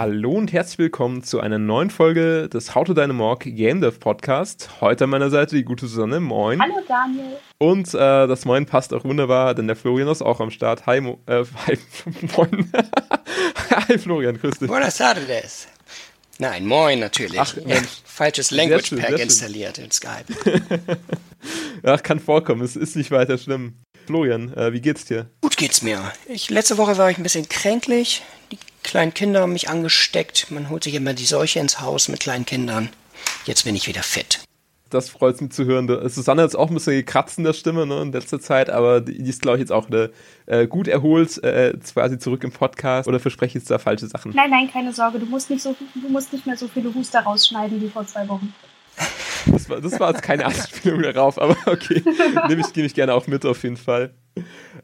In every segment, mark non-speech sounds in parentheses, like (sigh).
Hallo und herzlich willkommen zu einer neuen Folge des How to Dynamorg Game Dev Podcast. Heute an meiner Seite die gute Susanne. Moin. Hallo Daniel. Und äh, das Moin passt auch wunderbar, denn der Florian ist auch am Start. Hi, Mo äh, hi (laughs) Moin. (laughs) hi Florian, grüß dich. Buenas tardes. Nein, moin natürlich. Ach, ja, (laughs) falsches Language Pack installiert in Skype. Ach, kann vorkommen, es ist nicht weiter schlimm. Florian, äh, wie geht's dir? Gut geht's mir. Ich, letzte Woche war ich ein bisschen kränklich. Die kleinen Kinder haben mich angesteckt. Man holt sich immer die Seuche ins Haus mit kleinen Kindern. Jetzt bin ich wieder fit. Das freut mich zu hören. Susanne hat auch ein bisschen gekratzt in der Stimme ne, in letzter Zeit, aber die ist, glaube ich, jetzt auch eine, äh, gut erholt, äh, quasi zurück im Podcast. Oder verspreche ich jetzt da falsche Sachen? Nein, nein, keine Sorge. Du musst nicht, so, du musst nicht mehr so viele Huster rausschneiden wie vor zwei Wochen. Das war, das war jetzt keine Anspielung darauf, aber okay. Nehme ich, nehme ich gerne auch mit auf jeden Fall.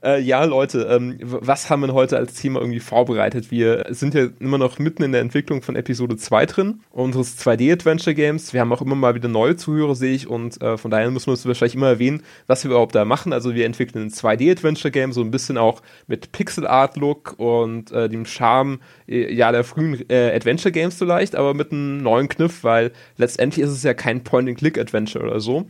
Äh, ja, Leute, ähm, was haben wir heute als Thema irgendwie vorbereitet? Wir sind ja immer noch mitten in der Entwicklung von Episode 2 drin, unseres 2D-Adventure-Games. Wir haben auch immer mal wieder neue Zuhörer, sehe ich, und äh, von daher müssen wir uns wahrscheinlich immer erwähnen, was wir überhaupt da machen. Also wir entwickeln ein 2D-Adventure-Game, so ein bisschen auch mit Pixel-Art-Look und äh, dem Charme äh, ja, der frühen äh, Adventure-Games vielleicht, aber mit einem neuen Kniff, weil letztendlich ist es ja kein Point-and-Click-Adventure oder so.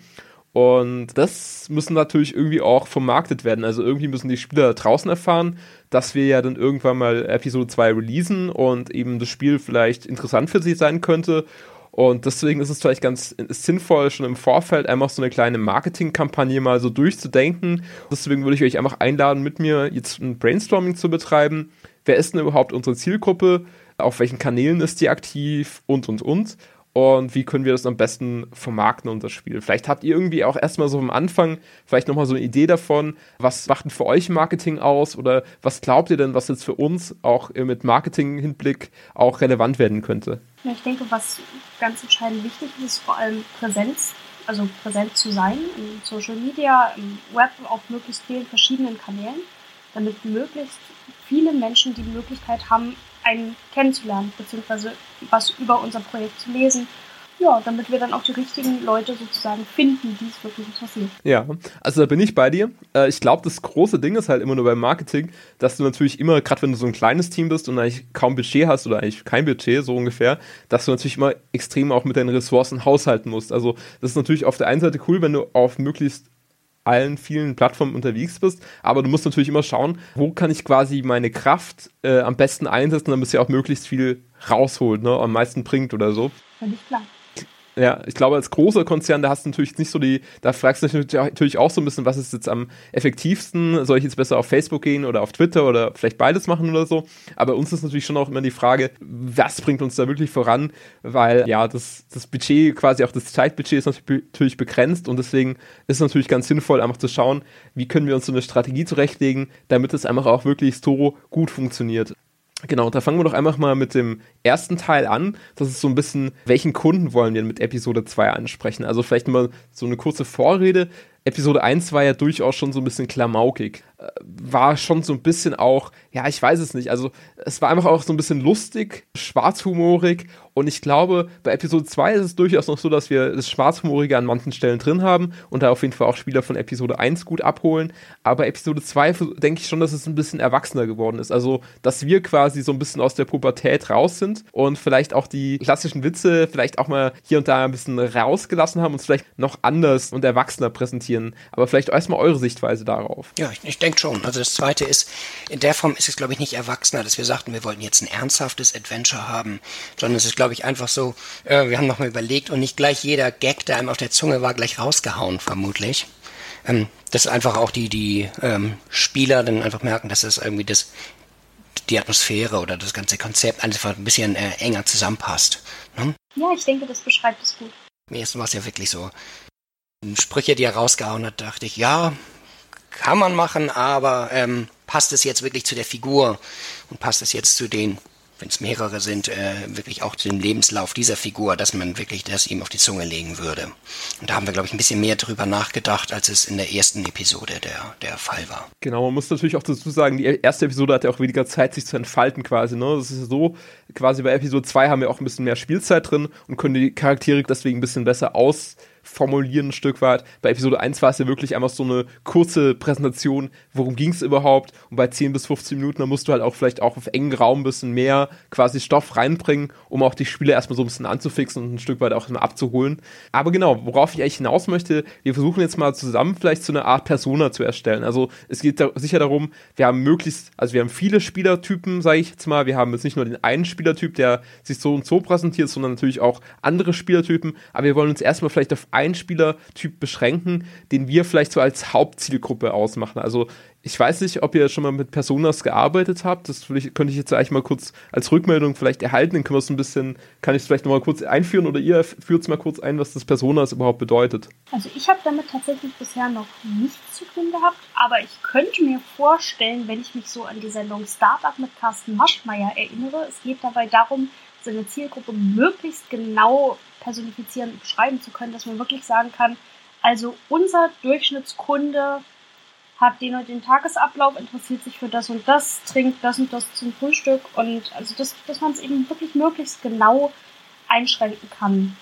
Und das müssen natürlich irgendwie auch vermarktet werden. Also irgendwie müssen die Spieler draußen erfahren, dass wir ja dann irgendwann mal Episode 2 releasen und eben das Spiel vielleicht interessant für sie sein könnte. Und deswegen ist es vielleicht ganz sinnvoll, schon im Vorfeld einfach so eine kleine Marketingkampagne mal so durchzudenken. Deswegen würde ich euch einfach einladen, mit mir jetzt ein Brainstorming zu betreiben. Wer ist denn überhaupt unsere Zielgruppe? Auf welchen Kanälen ist die aktiv? Und, und, und und wie können wir das am besten vermarkten, unser Spiel. Vielleicht habt ihr irgendwie auch erstmal so am Anfang vielleicht nochmal so eine Idee davon, was macht denn für euch Marketing aus oder was glaubt ihr denn, was jetzt für uns auch mit Marketing-Hinblick auch relevant werden könnte? Ja, ich denke, was ganz entscheidend wichtig ist, ist vor allem Präsenz, also präsent zu sein in Social Media, im Web, auf möglichst vielen verschiedenen Kanälen, damit möglichst viele Menschen die Möglichkeit haben, einen kennenzulernen, beziehungsweise was über unser Projekt zu lesen. Ja, damit wir dann auch die richtigen Leute sozusagen finden, die es wirklich interessiert. Ja, also da bin ich bei dir. Äh, ich glaube, das große Ding ist halt immer nur beim Marketing, dass du natürlich immer, gerade wenn du so ein kleines Team bist und eigentlich kaum Budget hast oder eigentlich kein Budget, so ungefähr, dass du natürlich immer extrem auch mit deinen Ressourcen haushalten musst. Also das ist natürlich auf der einen Seite cool, wenn du auf möglichst allen vielen Plattformen unterwegs bist. Aber du musst natürlich immer schauen, wo kann ich quasi meine Kraft äh, am besten einsetzen, damit sie auch möglichst viel rausholt, ne, am meisten bringt oder so. Völlig klar. Ja, ich glaube, als großer Konzern, da hast du natürlich nicht so die, da fragst du dich natürlich auch so ein bisschen, was ist jetzt am effektivsten? Soll ich jetzt besser auf Facebook gehen oder auf Twitter oder vielleicht beides machen oder so? Aber uns ist natürlich schon auch immer die Frage, was bringt uns da wirklich voran? Weil ja, das, das Budget, quasi auch das Zeitbudget ist natürlich begrenzt und deswegen ist es natürlich ganz sinnvoll, einfach zu schauen, wie können wir uns so eine Strategie zurechtlegen, damit es einfach auch wirklich so gut funktioniert. Genau, da fangen wir doch einfach mal mit dem ersten Teil an. Das ist so ein bisschen, welchen Kunden wollen wir mit Episode 2 ansprechen? Also vielleicht mal so eine kurze Vorrede. Episode 1 war ja durchaus schon so ein bisschen klamaukig. War schon so ein bisschen auch, ja, ich weiß es nicht. Also, es war einfach auch so ein bisschen lustig, schwarzhumorig. Und ich glaube, bei Episode 2 ist es durchaus noch so, dass wir das Schwarzhumorige an manchen Stellen drin haben und da auf jeden Fall auch Spieler von Episode 1 gut abholen. Aber Episode 2 denke ich schon, dass es ein bisschen erwachsener geworden ist. Also, dass wir quasi so ein bisschen aus der Pubertät raus sind und vielleicht auch die klassischen Witze vielleicht auch mal hier und da ein bisschen rausgelassen haben und es vielleicht noch anders und erwachsener präsentieren. Aber vielleicht erstmal eure Sichtweise darauf. Ja, ich, ich denke schon. Also das Zweite ist, in der Form ist es, glaube ich, nicht erwachsener, dass wir sagten, wir wollten jetzt ein ernsthaftes Adventure haben, sondern es ist, glaube ich, einfach so, äh, wir haben nochmal überlegt und nicht gleich jeder Gag, der einem auf der Zunge war, gleich rausgehauen, vermutlich. Ähm, dass einfach auch die, die ähm, Spieler dann einfach merken, dass das irgendwie das die Atmosphäre oder das ganze Konzept einfach ein bisschen äh, enger zusammenpasst. Ne? Ja, ich denke, das beschreibt es gut. Mir ist was ja wirklich so. Sprüche, die er rausgehauen hat, dachte ich, ja, kann man machen, aber ähm, passt es jetzt wirklich zu der Figur und passt es jetzt zu den, wenn es mehrere sind, äh, wirklich auch zu dem Lebenslauf dieser Figur, dass man wirklich das ihm auf die Zunge legen würde. Und da haben wir, glaube ich, ein bisschen mehr drüber nachgedacht, als es in der ersten Episode der, der Fall war. Genau, man muss natürlich auch dazu sagen, die erste Episode hatte auch weniger Zeit, sich zu entfalten quasi. Ne? Das ist so, quasi bei Episode 2 haben wir auch ein bisschen mehr Spielzeit drin und können die Charaktere deswegen ein bisschen besser aus formulieren ein Stück weit. Bei Episode 1 war es ja wirklich einfach so eine kurze Präsentation, worum ging es überhaupt. Und bei 10 bis 15 Minuten, da musst du halt auch vielleicht auch auf engen Raum ein bisschen mehr quasi Stoff reinbringen, um auch die Spieler erstmal so ein bisschen anzufixen und ein Stück weit auch abzuholen. Aber genau, worauf ich eigentlich hinaus möchte, wir versuchen jetzt mal zusammen vielleicht so eine Art Persona zu erstellen. Also es geht da sicher darum, wir haben möglichst, also wir haben viele Spielertypen, sage ich jetzt mal. Wir haben jetzt nicht nur den einen Spielertyp, der sich so und so präsentiert, sondern natürlich auch andere Spielertypen. Aber wir wollen uns erstmal vielleicht auf einen Spielertyp beschränken, den wir vielleicht so als Hauptzielgruppe ausmachen. Also ich weiß nicht, ob ihr schon mal mit Personas gearbeitet habt. Das könnte ich jetzt eigentlich mal kurz als Rückmeldung vielleicht erhalten. Dann können wir es ein bisschen, kann ich es vielleicht nochmal kurz einführen oder ihr führt es mal kurz ein, was das Personas überhaupt bedeutet. Also ich habe damit tatsächlich bisher noch nichts zu tun gehabt, aber ich könnte mir vorstellen, wenn ich mich so an die Sendung Startup mit Carsten Maschmeyer erinnere, es geht dabei darum, seine Zielgruppe möglichst genau personifizieren und beschreiben zu können, dass man wirklich sagen kann, also unser Durchschnittskunde hat den und den Tagesablauf, interessiert sich für das und das, trinkt das und das zum Frühstück und also das, dass man es eben wirklich möglichst genau einschränken kann.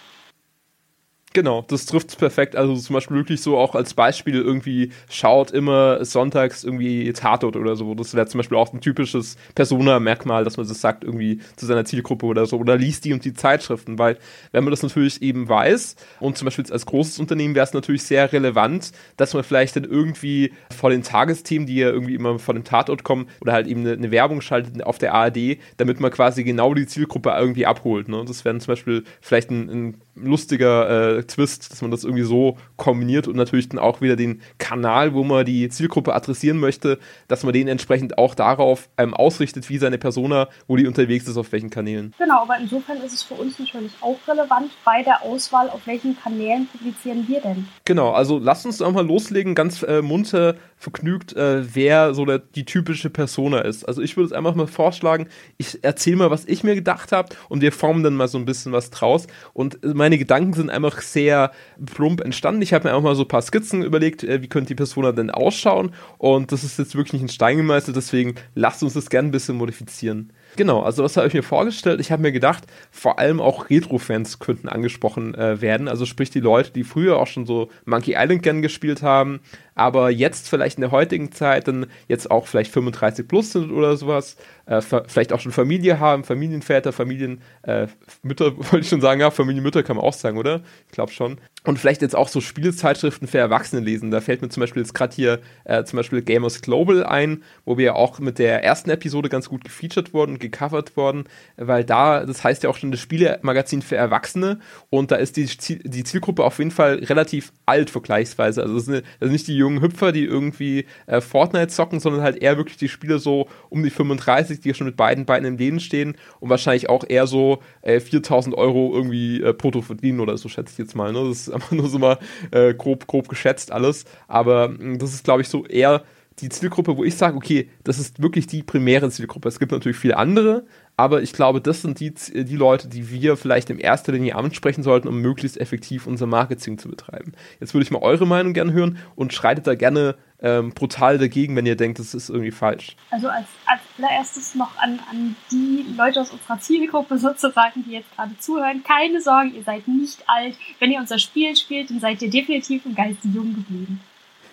Genau, das trifft es perfekt. Also zum Beispiel wirklich so auch als Beispiel irgendwie schaut immer sonntags irgendwie Tatort oder so. Das wäre zum Beispiel auch ein typisches Persona-Merkmal, dass man das sagt irgendwie zu seiner Zielgruppe oder so. Oder liest die und die Zeitschriften, weil wenn man das natürlich eben weiß und zum Beispiel als großes Unternehmen wäre es natürlich sehr relevant, dass man vielleicht dann irgendwie vor den Tagesthemen, die ja irgendwie immer vor dem Tatort kommen, oder halt eben eine, eine Werbung schaltet auf der ARD, damit man quasi genau die Zielgruppe irgendwie abholt. Ne? Das wäre zum Beispiel vielleicht ein, ein lustiger äh, Twist, dass man das irgendwie so kombiniert und natürlich dann auch wieder den Kanal, wo man die Zielgruppe adressieren möchte, dass man den entsprechend auch darauf ähm, ausrichtet, wie seine Persona, wo die unterwegs ist, auf welchen Kanälen. Genau, aber insofern ist es für uns natürlich auch relevant bei der Auswahl, auf welchen Kanälen publizieren wir denn. Genau, also lasst uns doch mal loslegen, ganz äh, munter, vergnügt, äh, wer so der, die typische Persona ist. Also ich würde es einfach mal vorschlagen, ich erzähle mal, was ich mir gedacht habe und wir formen dann mal so ein bisschen was draus und meine Gedanken sind einfach sehr plump entstanden. Ich habe mir auch mal so ein paar Skizzen überlegt, äh, wie könnte die Persona denn ausschauen. Und das ist jetzt wirklich nicht ein Stein gemeißelt, deswegen lasst uns das gerne ein bisschen modifizieren. Genau, also was habe ich mir vorgestellt? Ich habe mir gedacht, vor allem auch Retro-Fans könnten angesprochen äh, werden. Also sprich die Leute, die früher auch schon so Monkey Island gern gespielt haben, aber jetzt vielleicht in der heutigen Zeit dann jetzt auch vielleicht 35 plus sind oder sowas, äh, vielleicht auch schon Familie haben, Familienväter, Familienmütter, äh, (laughs) wollte ich schon sagen, ja, Familienmütter kann man auch sagen, oder? Ich glaube schon. Und vielleicht jetzt auch so Spielzeitschriften für Erwachsene lesen. Da fällt mir zum Beispiel jetzt gerade hier äh, zum Beispiel Gamers Global ein, wo wir ja auch mit der ersten Episode ganz gut gefeatured wurden, gecovert worden, weil da, das heißt ja auch schon das Spielemagazin für Erwachsene und da ist die, die Zielgruppe auf jeden Fall relativ alt vergleichsweise. Also das sind, das sind nicht die jungen Hüpfer, die irgendwie äh, Fortnite zocken, sondern halt eher wirklich die Spieler so um die 35, die schon mit beiden Beinen im Leben stehen und wahrscheinlich auch eher so äh, 4000 Euro irgendwie äh, brutto verdienen oder so, schätze ich jetzt mal. Ne? Das ist (laughs) einfach nur so mal äh, grob, grob geschätzt alles. Aber mh, hm, das ist, glaube ich, so eher die Zielgruppe, wo ich sage, okay, das ist wirklich die primäre Zielgruppe. Es gibt natürlich viele andere, aber ich glaube, das sind die, die Leute, die wir vielleicht in erster Linie ansprechen sollten, um möglichst effektiv unser Marketing zu betreiben. Jetzt würde ich mal eure Meinung gerne hören und schreitet da gerne ähm, brutal dagegen, wenn ihr denkt, das ist irgendwie falsch. Also als, als allererstes noch an, an die Leute aus unserer Zielgruppe sozusagen, die jetzt gerade zuhören. Keine Sorge, ihr seid nicht alt. Wenn ihr unser Spiel spielt, dann seid ihr definitiv im Geiste jung geblieben.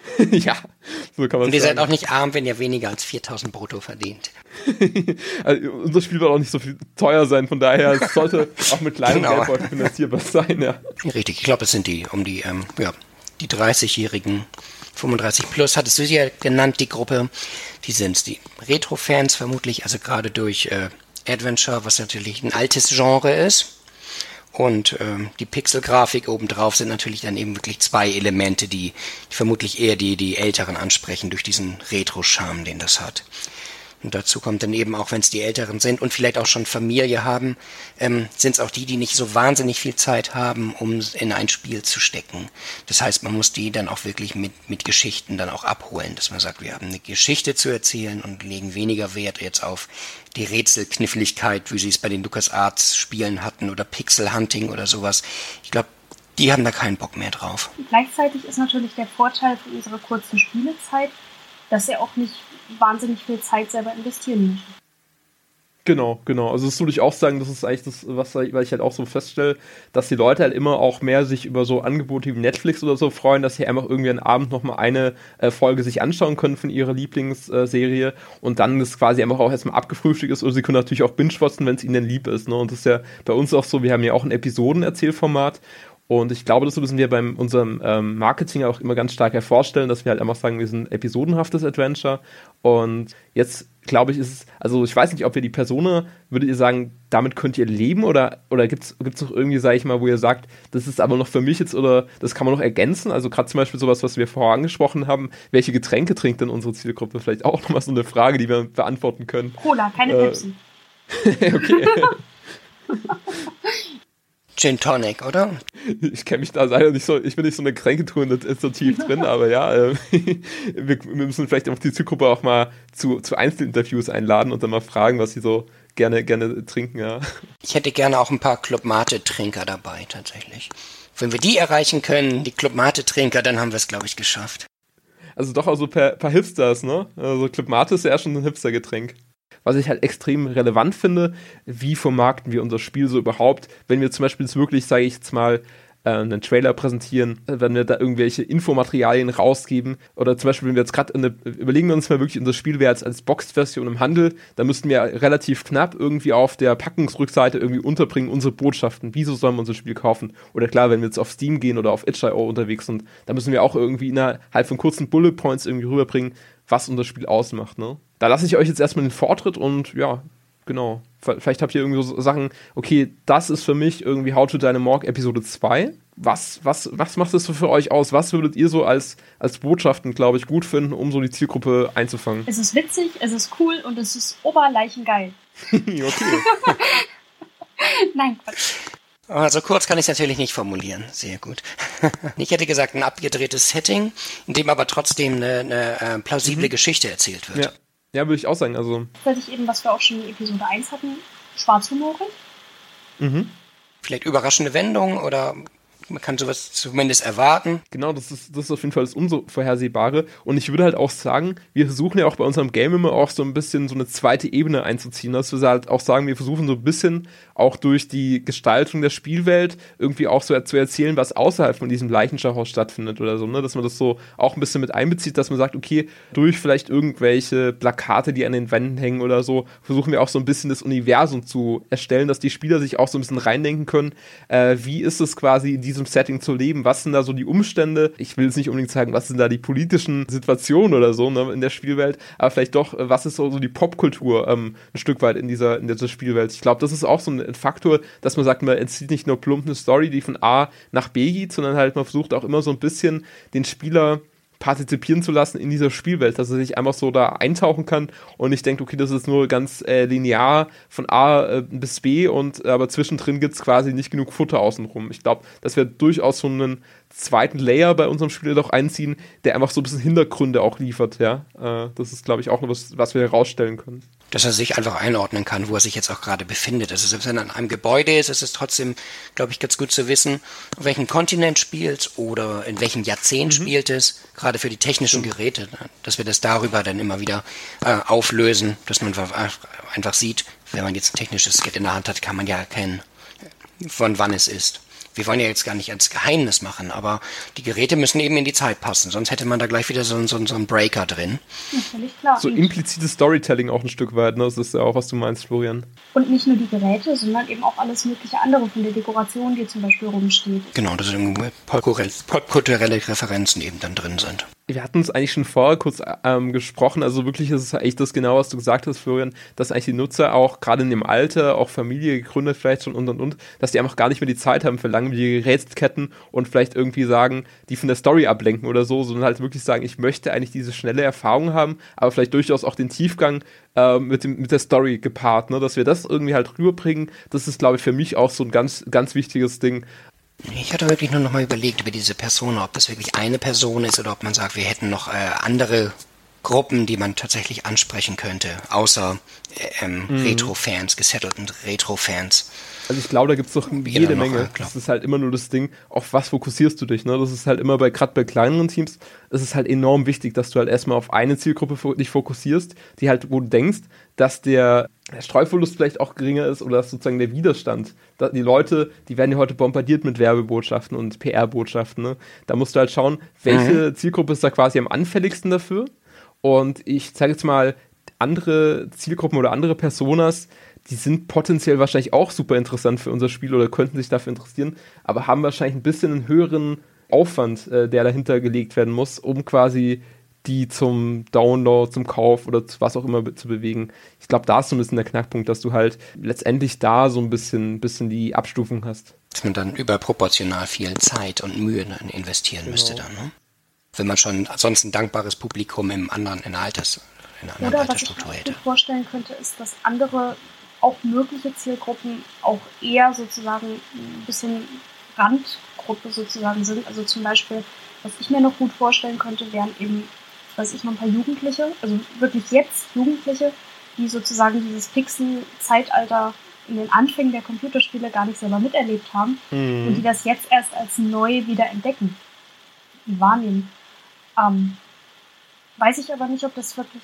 (laughs) ja, so kann man Und ihr sagen. seid auch nicht arm, wenn ihr weniger als 4000 brutto verdient. (laughs) also, unser Spiel wird auch nicht so viel teuer sein, von daher es sollte (laughs) auch mit kleinen genau. Geldbeutel finanzierbar sein, ja. Richtig, ich glaube, es sind die um die, ähm, ja, die 30-Jährigen, 35 plus, hattest du sie ja genannt, die Gruppe. Die sind die Retro-Fans vermutlich, also gerade durch äh, Adventure, was natürlich ein altes Genre ist und ähm, die Pixelgrafik obendrauf sind natürlich dann eben wirklich zwei Elemente, die, die vermutlich eher die, die Älteren ansprechen durch diesen Retro-Charme, den das hat. Und dazu kommt dann eben auch, wenn es die Älteren sind und vielleicht auch schon Familie haben, ähm, sind es auch die, die nicht so wahnsinnig viel Zeit haben, um in ein Spiel zu stecken. Das heißt, man muss die dann auch wirklich mit, mit Geschichten dann auch abholen, dass man sagt, wir haben eine Geschichte zu erzählen und legen weniger Wert jetzt auf die Rätselkniffligkeit, wie sie es bei den LucasArts Spielen hatten oder Pixel Hunting oder sowas. Ich glaube, die haben da keinen Bock mehr drauf. Gleichzeitig ist natürlich der Vorteil für unsere kurzen Spielezeit, dass er auch nicht wahnsinnig viel Zeit selber investieren möchte. Genau, genau. Also das würde ich auch sagen, das ist eigentlich das, was weil ich halt auch so feststelle, dass die Leute halt immer auch mehr sich über so Angebote wie Netflix oder so freuen, dass sie einfach irgendwie einen Abend nochmal eine äh, Folge sich anschauen können von ihrer Lieblingsserie äh, und dann das quasi einfach auch erstmal abgefrühstückt ist oder sie können natürlich auch binge-watchen, wenn es ihnen lieb ist. Ne? Und das ist ja bei uns auch so, wir haben ja auch ein Episodenerzählformat und ich glaube, das müssen wir bei unserem ähm, Marketing auch immer ganz stark hervorstellen, dass wir halt einfach sagen, wir sind ein episodenhaftes Adventure. Und jetzt glaube ich, ist es, also ich weiß nicht, ob wir die Persona, würdet ihr sagen, damit könnt ihr leben oder, oder gibt es noch irgendwie, sage ich mal, wo ihr sagt, das ist aber noch für mich jetzt oder das kann man noch ergänzen? Also gerade zum Beispiel sowas, was wir vorher angesprochen haben, welche Getränke trinkt denn unsere Zielgruppe? Vielleicht auch nochmal so eine Frage, die wir beantworten können. Cola, keine äh, Pepsi. (laughs) okay. (laughs) Gin Tonic, oder? (laughs) Ich kenne mich da leider nicht so, ich bin nicht so eine Kränketour so tief drin, (laughs) aber ja, äh, (laughs) wir, wir, müssen vielleicht auch die Zielgruppe auch mal zu, zu Einzelinterviews einladen und dann mal fragen, was sie so gerne, gerne trinken, ja. Ich hätte gerne auch ein paar Club Mate-Trinker dabei, tatsächlich. Wenn wir die erreichen können, die Club Mate-Trinker, dann haben wir es, glaube ich, geschafft. Also doch auch so ein paar, paar Hipsters, ne? Also Club Mate ist ja schon ein Hipster-Getränk was ich halt extrem relevant finde, wie vermarkten wir unser Spiel so überhaupt, wenn wir zum Beispiel jetzt wirklich, sage ich jetzt mal, äh, einen Trailer präsentieren, wenn wir da irgendwelche Infomaterialien rausgeben oder zum Beispiel, wenn wir jetzt gerade überlegen wir uns mal wirklich, unser Spiel wäre jetzt als Boxed-Version im Handel, da müssten wir relativ knapp irgendwie auf der Packungsrückseite irgendwie unterbringen unsere Botschaften. Wieso sollen wir unser Spiel kaufen? Oder klar, wenn wir jetzt auf Steam gehen oder auf itch.io unterwegs sind, da müssen wir auch irgendwie innerhalb von kurzen Bullet Points irgendwie rüberbringen, was unser Spiel ausmacht, ne? Da lasse ich euch jetzt erstmal den Vortritt und ja, genau. Vielleicht habt ihr irgendwie so Sachen, okay, das ist für mich irgendwie How to Dynamorg Episode 2. Was, was, was macht das so für euch aus? Was würdet ihr so als, als Botschaften, glaube ich, gut finden, um so die Zielgruppe einzufangen? Es ist witzig, es ist cool und es ist oberleichengeil. (laughs) okay. (laughs) Nein, Quatsch. Also kurz kann ich es natürlich nicht formulieren. Sehr gut. (laughs) ich hätte gesagt, ein abgedrehtes Setting, in dem aber trotzdem eine, eine äh, plausible mhm. Geschichte erzählt wird. Ja. ja, würde ich auch sagen. Also. ich eben, was wir auch schon in Episode 1 hatten, schwarzhumorig. Mhm. Vielleicht überraschende Wendungen oder man kann sowas zumindest erwarten. Genau, das ist, das ist auf jeden Fall das Unvorhersehbare. Und ich würde halt auch sagen, wir versuchen ja auch bei unserem Game immer auch so ein bisschen so eine zweite Ebene einzuziehen. Dass wir halt auch sagen, wir versuchen so ein bisschen auch durch die Gestaltung der Spielwelt irgendwie auch so zu erzählen, was außerhalb von diesem Leichenschauhaus stattfindet oder so, ne? Dass man das so auch ein bisschen mit einbezieht, dass man sagt, okay, durch vielleicht irgendwelche Plakate, die an den Wänden hängen oder so, versuchen wir auch so ein bisschen das Universum zu erstellen, dass die Spieler sich auch so ein bisschen reindenken können, äh, wie ist es quasi in diesem Setting zu leben, was sind da so die Umstände, ich will jetzt nicht unbedingt sagen, was sind da die politischen Situationen oder so ne, in der Spielwelt, aber vielleicht doch, äh, was ist so, so die Popkultur ähm, ein Stück weit in dieser, in dieser Spielwelt. Ich glaube, das ist auch so ein Faktor, dass man sagt, man erzählt nicht nur plump eine Story, die von A nach B geht, sondern halt man versucht auch immer so ein bisschen den Spieler partizipieren zu lassen in dieser Spielwelt, dass er sich einfach so da eintauchen kann und ich denke, okay, das ist nur ganz äh, linear von A äh, bis B und aber zwischendrin gibt es quasi nicht genug Futter außenrum. Ich glaube, dass wir durchaus so einen zweiten Layer bei unserem Spiel doch einziehen, der einfach so ein bisschen Hintergründe auch liefert, ja. Äh, das ist, glaube ich, auch noch was, was wir herausstellen können dass er sich einfach einordnen kann, wo er sich jetzt auch gerade befindet. Also selbst wenn er an einem Gebäude ist, ist es trotzdem, glaube ich, ganz gut zu wissen, auf welchem Kontinent spielt oder in welchem Jahrzehnt mhm. spielt es, gerade für die technischen Geräte, ne? dass wir das darüber dann immer wieder äh, auflösen, dass man einfach sieht, wenn man jetzt ein technisches Skit in der Hand hat, kann man ja erkennen, von wann es ist wir wollen ja jetzt gar nicht als Geheimnis machen, aber die Geräte müssen eben in die Zeit passen, sonst hätte man da gleich wieder so, so, so einen Breaker drin. Natürlich, klar. So implizites Storytelling auch ein Stück weit, ne? Das ist ja auch, was du meinst, Florian. Und nicht nur die Geräte, sondern eben auch alles mögliche andere von der Dekoration, die zum Beispiel rumsteht. Genau, dass popkulturelle Referenzen eben dann drin sind wir hatten es eigentlich schon vorher kurz ähm, gesprochen, also wirklich ist es echt das genau, was du gesagt hast, Florian, dass eigentlich die Nutzer auch gerade in dem Alter, auch Familie gegründet vielleicht schon und und und, dass die einfach gar nicht mehr die Zeit haben für langwierige Rätselketten und vielleicht irgendwie sagen, die von der Story ablenken oder so, sondern halt wirklich sagen, ich möchte eigentlich diese schnelle Erfahrung haben, aber vielleicht durchaus auch den Tiefgang äh, mit, dem, mit der Story gepaart, ne? dass wir das irgendwie halt rüberbringen, das ist, glaube ich, für mich auch so ein ganz, ganz wichtiges Ding, ich hatte wirklich nur noch mal überlegt über diese Person, ob das wirklich eine Person ist oder ob man sagt, wir hätten noch äh, andere Gruppen, die man tatsächlich ansprechen könnte, außer äh, ähm, mhm. Retro-Fans, gesettelten Retro-Fans. Also ich glaube, da gibt es doch jede Menge. Noch, das ist halt immer nur das Ding, auf was fokussierst du dich. Ne? Das ist halt immer bei, gerade bei kleineren Teams, ist es halt enorm wichtig, dass du halt erstmal auf eine Zielgruppe dich fokussierst, die halt, wo du denkst, dass der, der Streuverlust vielleicht auch geringer ist oder dass sozusagen der Widerstand. Die Leute, die werden ja heute bombardiert mit Werbebotschaften und PR-Botschaften. Ne? Da musst du halt schauen, welche mhm. Zielgruppe ist da quasi am anfälligsten dafür. Und ich zeige jetzt mal andere Zielgruppen oder andere Personas, die sind potenziell wahrscheinlich auch super interessant für unser Spiel oder könnten sich dafür interessieren, aber haben wahrscheinlich ein bisschen einen höheren Aufwand, äh, der dahinter gelegt werden muss, um quasi die zum Download, zum Kauf oder zu was auch immer zu bewegen. Ich glaube, da ist so ein bisschen der Knackpunkt, dass du halt letztendlich da so ein bisschen, bisschen die Abstufung hast. Dass man dann überproportional viel Zeit und Mühe investieren genau. müsste dann, ne? Wenn man schon sonst ein dankbares Publikum im anderen, in der Alters, in einer anderen Oder Altersstruktur was ich mir vorstellen könnte, ist, dass andere auch mögliche Zielgruppen auch eher sozusagen ein bisschen Randgruppe sozusagen sind. Also zum Beispiel, was ich mir noch gut vorstellen könnte, wären eben, weiß ich, noch ein paar Jugendliche, also wirklich jetzt Jugendliche, die sozusagen dieses Pixel-Zeitalter in den Anfängen der Computerspiele gar nicht selber miterlebt haben mhm. und die das jetzt erst als neu wieder entdecken und wahrnehmen. Ähm, weiß ich aber nicht, ob das wirklich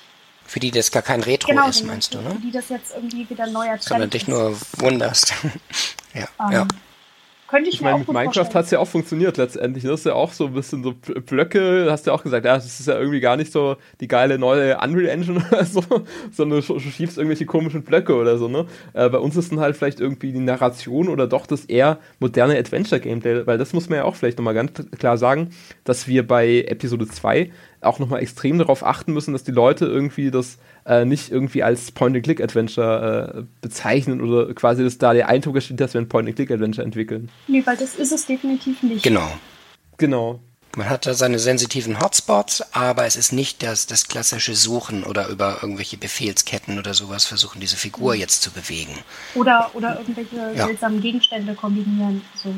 für die das gar kein Retro genau, ist, meinst du, ne? Für die das jetzt irgendwie wieder neuer Trend Sondern dich nur wunderst. (laughs) ja, um, ja. Könnte ich, ich meine, mit Minecraft hat es ja auch funktioniert letztendlich. Das ist ja auch so ein bisschen so Blöcke, hast du ja auch gesagt, ja, das ist ja irgendwie gar nicht so die geile neue Unreal Engine (laughs) oder so, sondern du schiebst irgendwelche komischen Blöcke oder so, ne? Äh, bei uns ist dann halt vielleicht irgendwie die Narration oder doch das eher moderne Adventure-Gameplay, weil das muss man ja auch vielleicht nochmal ganz klar sagen, dass wir bei Episode 2 auch nochmal extrem darauf achten müssen, dass die Leute irgendwie das äh, nicht irgendwie als Point-and-Click-Adventure äh, bezeichnen oder quasi, dass da der Eindruck entsteht, dass wir ein Point-and-Click-Adventure entwickeln. Nee, weil das ist es definitiv nicht. Genau. Genau. Man hat da seine sensitiven Hotspots, aber es ist nicht das, das klassische Suchen oder über irgendwelche Befehlsketten oder sowas versuchen, diese Figur jetzt zu bewegen. Oder, oder irgendwelche ja. seltsamen Gegenstände kombinieren. So.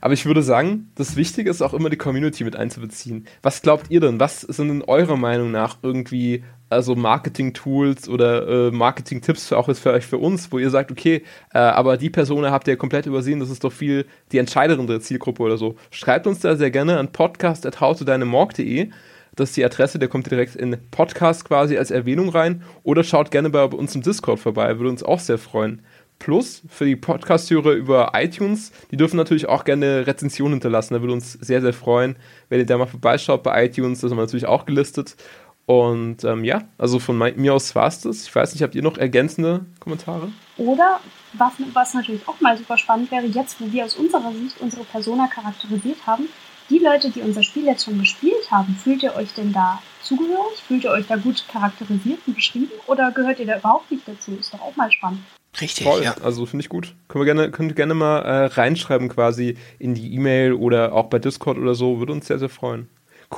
Aber ich würde sagen, das Wichtige ist auch immer die Community mit einzubeziehen. Was glaubt ihr denn? Was sind in eurer Meinung nach irgendwie also Marketing-Tools oder äh, Marketing-Tipps auch jetzt für euch für uns, wo ihr sagt, okay, äh, aber die Person habt ihr komplett übersehen, das ist doch viel die entscheidende Zielgruppe oder so. Schreibt uns da sehr gerne an podcast.howtodeinemorg.de. Das ist die Adresse, der kommt direkt in Podcast quasi als Erwähnung rein. Oder schaut gerne bei uns im Discord vorbei, würde uns auch sehr freuen. Plus für die Podcast-Hörer über iTunes, die dürfen natürlich auch gerne Rezensionen hinterlassen. Da würde uns sehr, sehr freuen, wenn ihr da mal vorbeischaut bei iTunes. Das haben wir natürlich auch gelistet. Und ähm, ja, also von mir aus war es das. Ich weiß nicht, habt ihr noch ergänzende Kommentare? Oder was, was natürlich auch mal super spannend wäre, jetzt wo wir aus unserer Sicht unsere Persona charakterisiert haben, die Leute, die unser Spiel jetzt schon gespielt haben, fühlt ihr euch denn da zugehörig? Fühlt ihr euch da gut charakterisiert und beschrieben? Oder gehört ihr da überhaupt nicht dazu? Ist doch auch mal spannend. Richtig, Voll. ja. Also finde ich gut. Können wir gerne, könnt ihr gerne mal äh, reinschreiben quasi in die E-Mail oder auch bei Discord oder so. Würde uns sehr, sehr freuen.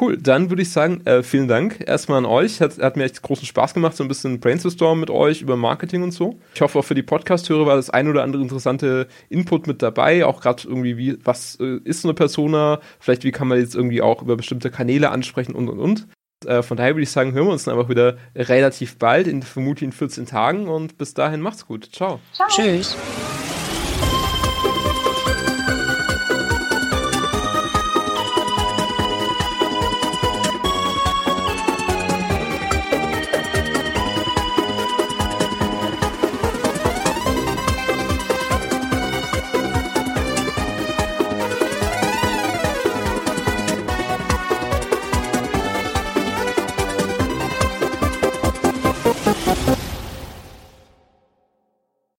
Cool, dann würde ich sagen, äh, vielen Dank erstmal an euch. Hat, hat mir echt großen Spaß gemacht, so ein bisschen Brainstorm mit euch über Marketing und so. Ich hoffe auch für die Podcast-Hörer war das ein oder andere interessante Input mit dabei. Auch gerade irgendwie, wie, was äh, ist so eine Persona? Vielleicht, wie kann man jetzt irgendwie auch über bestimmte Kanäle ansprechen und und und. Äh, von daher würde ich sagen, hören wir uns dann einfach wieder relativ bald, in vermutlich in 14 Tagen und bis dahin macht's gut. Ciao. Ciao. Tschüss.